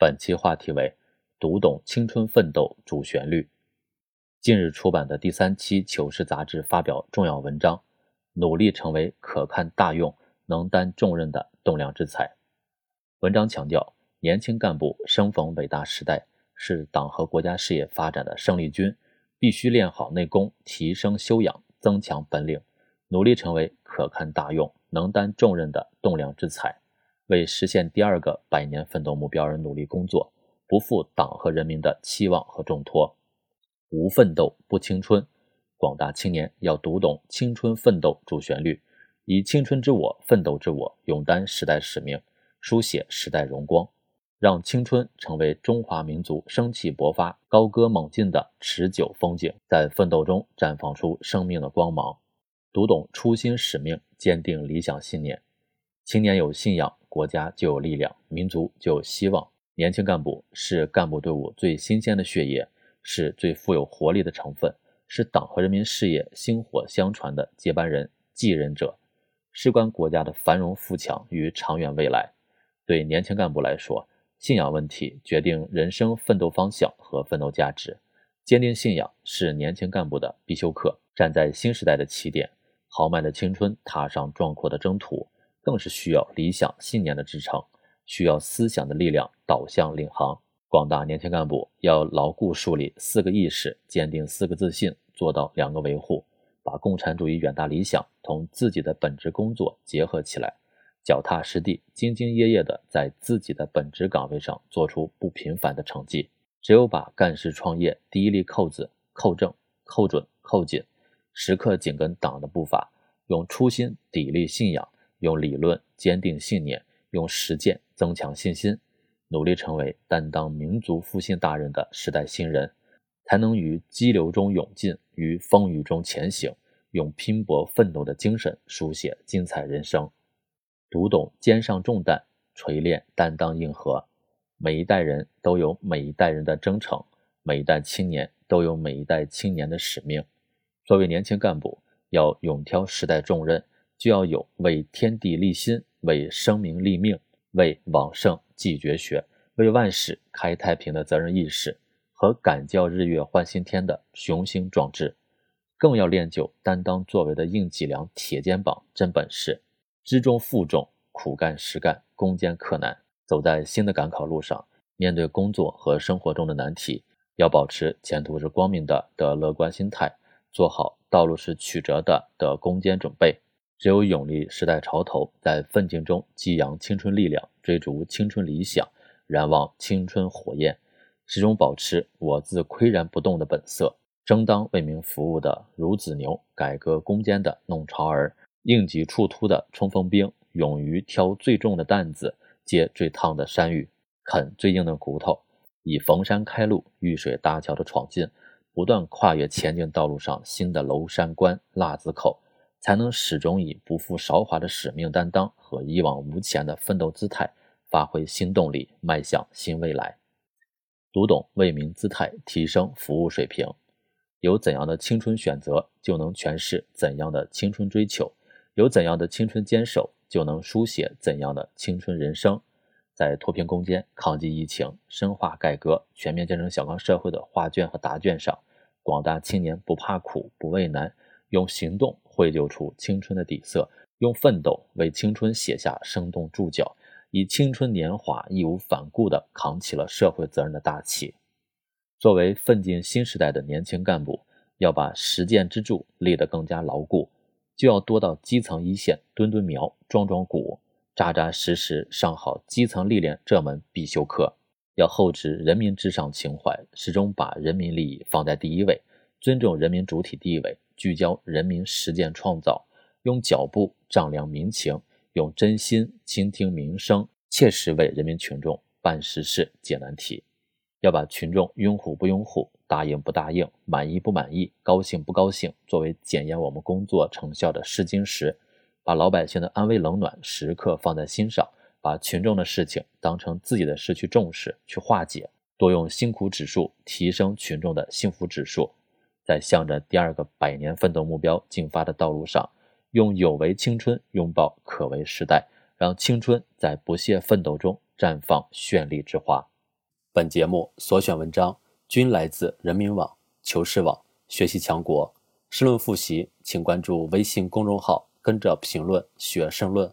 本期话题为“读懂青春奋斗主旋律”。近日出版的第三期《求是》杂志发表重要文章，努力成为可堪大用、能担重任的栋梁之才。文章强调，年轻干部生逢伟大时代，是党和国家事业发展的生力军，必须练好内功，提升修养，增强本领，努力成为可堪大用、能担重任的栋梁之才。为实现第二个百年奋斗目标而努力工作，不负党和人民的期望和重托。无奋斗不青春，广大青年要读懂青春奋斗主旋律，以青春之我、奋斗之我，勇担时代使命，书写时代荣光，让青春成为中华民族生气勃发、高歌猛进的持久风景，在奋斗中绽放出生命的光芒。读懂初心使命，坚定理想信念。青年有信仰。国家就有力量，民族就有希望。年轻干部是干部队伍最新鲜的血液，是最富有活力的成分，是党和人民事业薪火相传的接班人、继任者，事关国家的繁荣富强与长远未来。对年轻干部来说，信仰问题决定人生奋斗方向和奋斗价值。坚定信仰是年轻干部的必修课。站在新时代的起点，豪迈的青春踏上壮阔的征途。更是需要理想信念的支撑，需要思想的力量导向领航。广大年轻干部要牢固树立四个意识，坚定四个自信，做到两个维护，把共产主义远大理想同自己的本职工作结合起来，脚踏实地、兢兢业业地在自己的本职岗位上做出不平凡的成绩。只有把干事创业第一粒扣子扣正、扣准、扣紧，时刻紧跟党的步伐，用初心砥砺信仰。用理论坚定信念，用实践增强信心，努力成为担当民族复兴大任的时代新人，才能于激流中勇进，于风雨中前行，用拼搏奋斗的精神书写精彩人生。读懂肩上重担，锤炼担当硬核。每一代人都有每一代人的征程，每一代青年都有每一代青年的使命。作为年轻干部，要勇挑时代重任。就要有为天地立心、为生民立命、为往圣继绝学、为万世开太平的责任意识和敢叫日月换新天的雄心壮志，更要练就担当作为的硬脊梁、铁肩膀、真本事，知重负重、苦干实干、攻坚克难。走在新的赶考路上，面对工作和生活中的难题，要保持前途是光明的的乐观心态，做好道路是曲折的的攻坚准备。只有勇立时代潮头，在奋进中激扬青春力量，追逐青春理想，燃望青春火焰，始终保持我自岿然不动的本色，争当为民服务的孺子牛，改革攻坚的弄潮儿，应急处突的冲锋兵，勇于挑最重的担子，接最烫的山芋，啃最硬的骨头，以逢山开路、遇水搭桥的闯劲，不断跨越前进道路上新的娄山关、腊子口。才能始终以不负韶华的使命担当和一往无前的奋斗姿态，发挥新动力，迈向新未来。读懂为民姿态，提升服务水平。有怎样的青春选择，就能诠释怎样的青春追求；有怎样的青春坚守，就能书写怎样的青春人生。在脱贫攻坚、抗击疫情、深化改革、全面建成小康社会的画卷和答卷上，广大青年不怕苦、不畏难。用行动绘就出青春的底色，用奋斗为青春写下生动注脚，以青春年华义无反顾地扛起了社会责任的大旗。作为奋进新时代的年轻干部，要把实践支柱立得更加牢固，就要多到基层一线蹲蹲苗、壮壮骨，扎扎实实上好基层历练这门必修课。要厚植人民至上情怀，始终把人民利益放在第一位，尊重人民主体地位。聚焦人民实践创造，用脚步丈量民情，用真心倾听民声，切实为人民群众办实事、解难题。要把群众拥护不拥护、答应不答应、满意不满意、高兴不高兴作为检验我们工作成效的试金石，把老百姓的安危冷暖时刻放在心上，把群众的事情当成自己的事去重视、去化解，多用辛苦指数提升群众的幸福指数。在向着第二个百年奋斗目标进发的道路上，用有为青春拥抱可为时代，让青春在不懈奋斗中绽放绚丽之花。本节目所选文章均来自人民网、求是网、学习强国。申论复习，请关注微信公众号，跟着评论学申论。